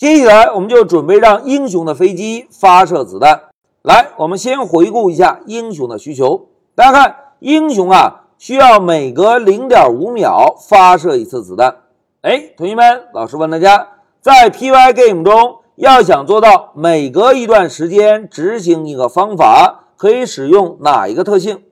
接下来我们就准备让英雄的飞机发射子弹。来，我们先回顾一下英雄的需求。大家看，英雄啊，需要每隔零点五秒发射一次子弹。哎，同学们，老师问大家，在 Pygame 中，要想做到每隔一段时间执行一个方法，可以使用哪一个特性？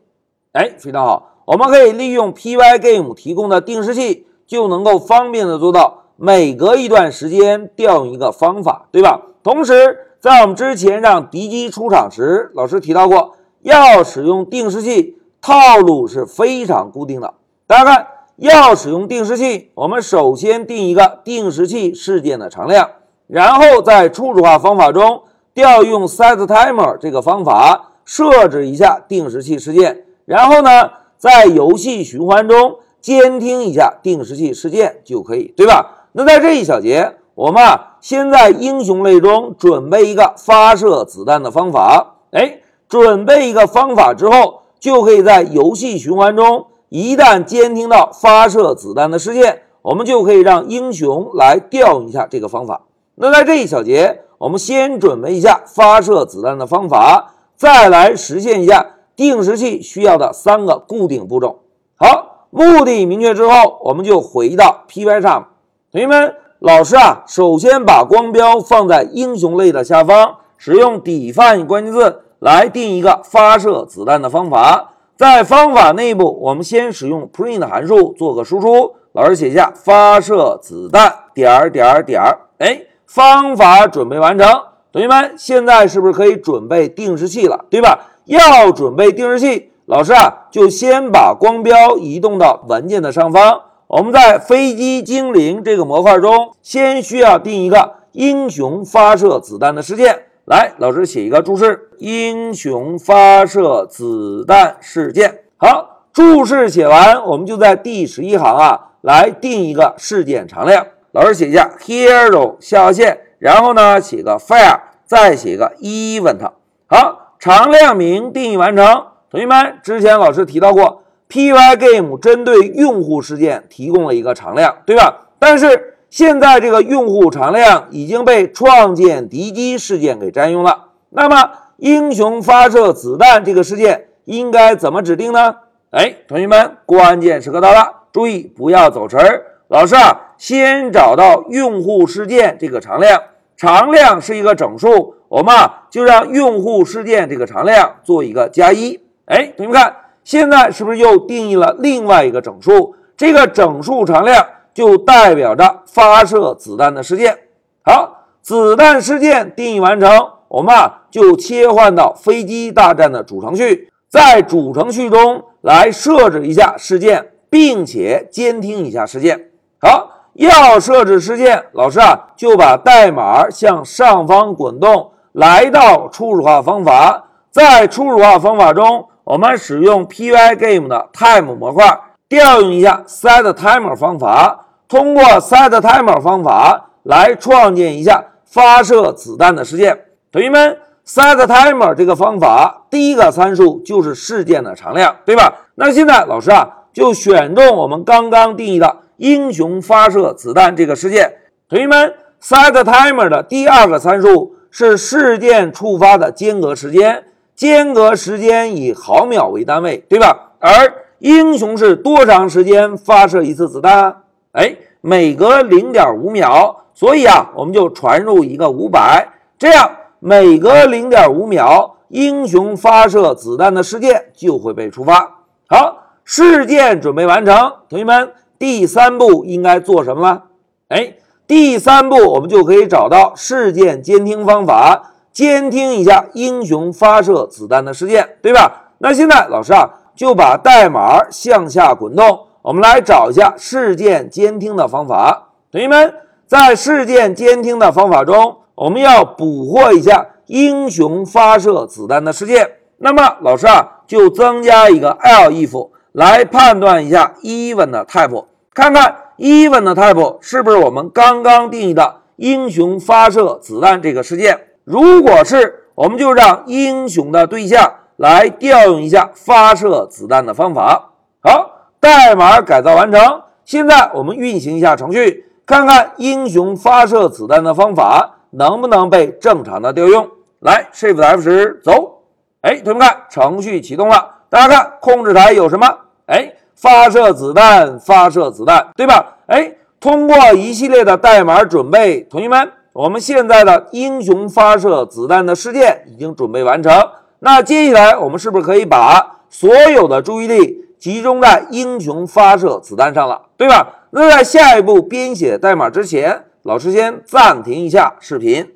哎，非常好，我们可以利用 Pygame 提供的定时器，就能够方便的做到每隔一段时间调用一个方法，对吧？同时，在我们之前让敌机出场时，老师提到过，要使用定时器，套路是非常固定的。大家看，要使用定时器，我们首先定一个定时器事件的常量，然后在初始化方法中调用 setTimer 这个方法设置一下定时器事件。然后呢，在游戏循环中监听一下定时器事件就可以，对吧？那在这一小节，我们啊先在英雄类中准备一个发射子弹的方法。哎，准备一个方法之后，就可以在游戏循环中，一旦监听到发射子弹的事件，我们就可以让英雄来调用一下这个方法。那在这一小节，我们先准备一下发射子弹的方法，再来实现一下。定时器需要的三个固定步骤。好，目的明确之后，我们就回到 Py 上。同学们，老师啊，首先把光标放在英雄类的下方，使用 define 关键字来定一个发射子弹的方法。在方法内部，我们先使用 print 函数做个输出。老师写下发射子弹点点点。哎，方法准备完成。同学们，现在是不是可以准备定时器了？对吧？要准备定时器，老师啊，就先把光标移动到文件的上方。我们在飞机精灵这个模块中，先需要定一个英雄发射子弹的事件。来，老师写一个注释：英雄发射子弹事件。好，注释写完，我们就在第十一行啊，来定一个事件常量。老师写一下 hero 下划线，然后呢，写个 fire，再写个 event。好。常量名定义完成，同学们，之前老师提到过，Pygame 针对用户事件提供了一个常量，对吧？但是现在这个用户常量已经被创建敌机事件给占用了。那么，英雄发射子弹这个事件应该怎么指定呢？哎，同学们，关键时刻到了，注意不要走神儿。老师啊，先找到用户事件这个常量，常量是一个整数。我们啊，就让用户事件这个常量做一个加一。哎，同学们看，现在是不是又定义了另外一个整数？这个整数常量就代表着发射子弹的事件。好，子弹事件定义完成，我们啊就切换到飞机大战的主程序，在主程序中来设置一下事件，并且监听一下事件。好，要设置事件，老师啊就把代码向上方滚动。来到初始化方法，在初始化方法中，我们使用 Pygame 的 Time 模块调用一下 setTimer 方法，通过 setTimer 方法来创建一下发射子弹的事件。同学们，setTimer 这个方法第一个参数就是事件的常量，对吧？那现在老师啊，就选中我们刚刚定义的英雄发射子弹这个事件。同学们，setTimer 的第二个参数。是事件触发的间隔时间，间隔时间以毫秒为单位，对吧？而英雄是多长时间发射一次子弹？哎，每隔零点五秒，所以啊，我们就传入一个五百，这样每隔零点五秒，英雄发射子弹的事件就会被触发。好，事件准备完成，同学们，第三步应该做什么了？哎。第三步，我们就可以找到事件监听方法，监听一下英雄发射子弹的事件，对吧？那现在老师啊，就把代码向下滚动，我们来找一下事件监听的方法。同学们，在事件监听的方法中，我们要捕获一下英雄发射子弹的事件。那么老师啊，就增加一个 l if 来判断一下 even 的 type，看看。even 的 type 是不是我们刚刚定义的英雄发射子弹这个事件？如果是，我们就让英雄的对象来调用一下发射子弹的方法。好，代码改造完成。现在我们运行一下程序，看看英雄发射子弹的方法能不能被正常的调用。来，Shift F 十，走。哎，同学们看，程序启动了。大家看，控制台有什么？哎，发射子弹，发射子弹，对吧？哎，通过一系列的代码准备，同学们，我们现在的英雄发射子弹的事件已经准备完成。那接下来，我们是不是可以把所有的注意力集中在英雄发射子弹上了，对吧？那在下一步编写代码之前，老师先暂停一下视频。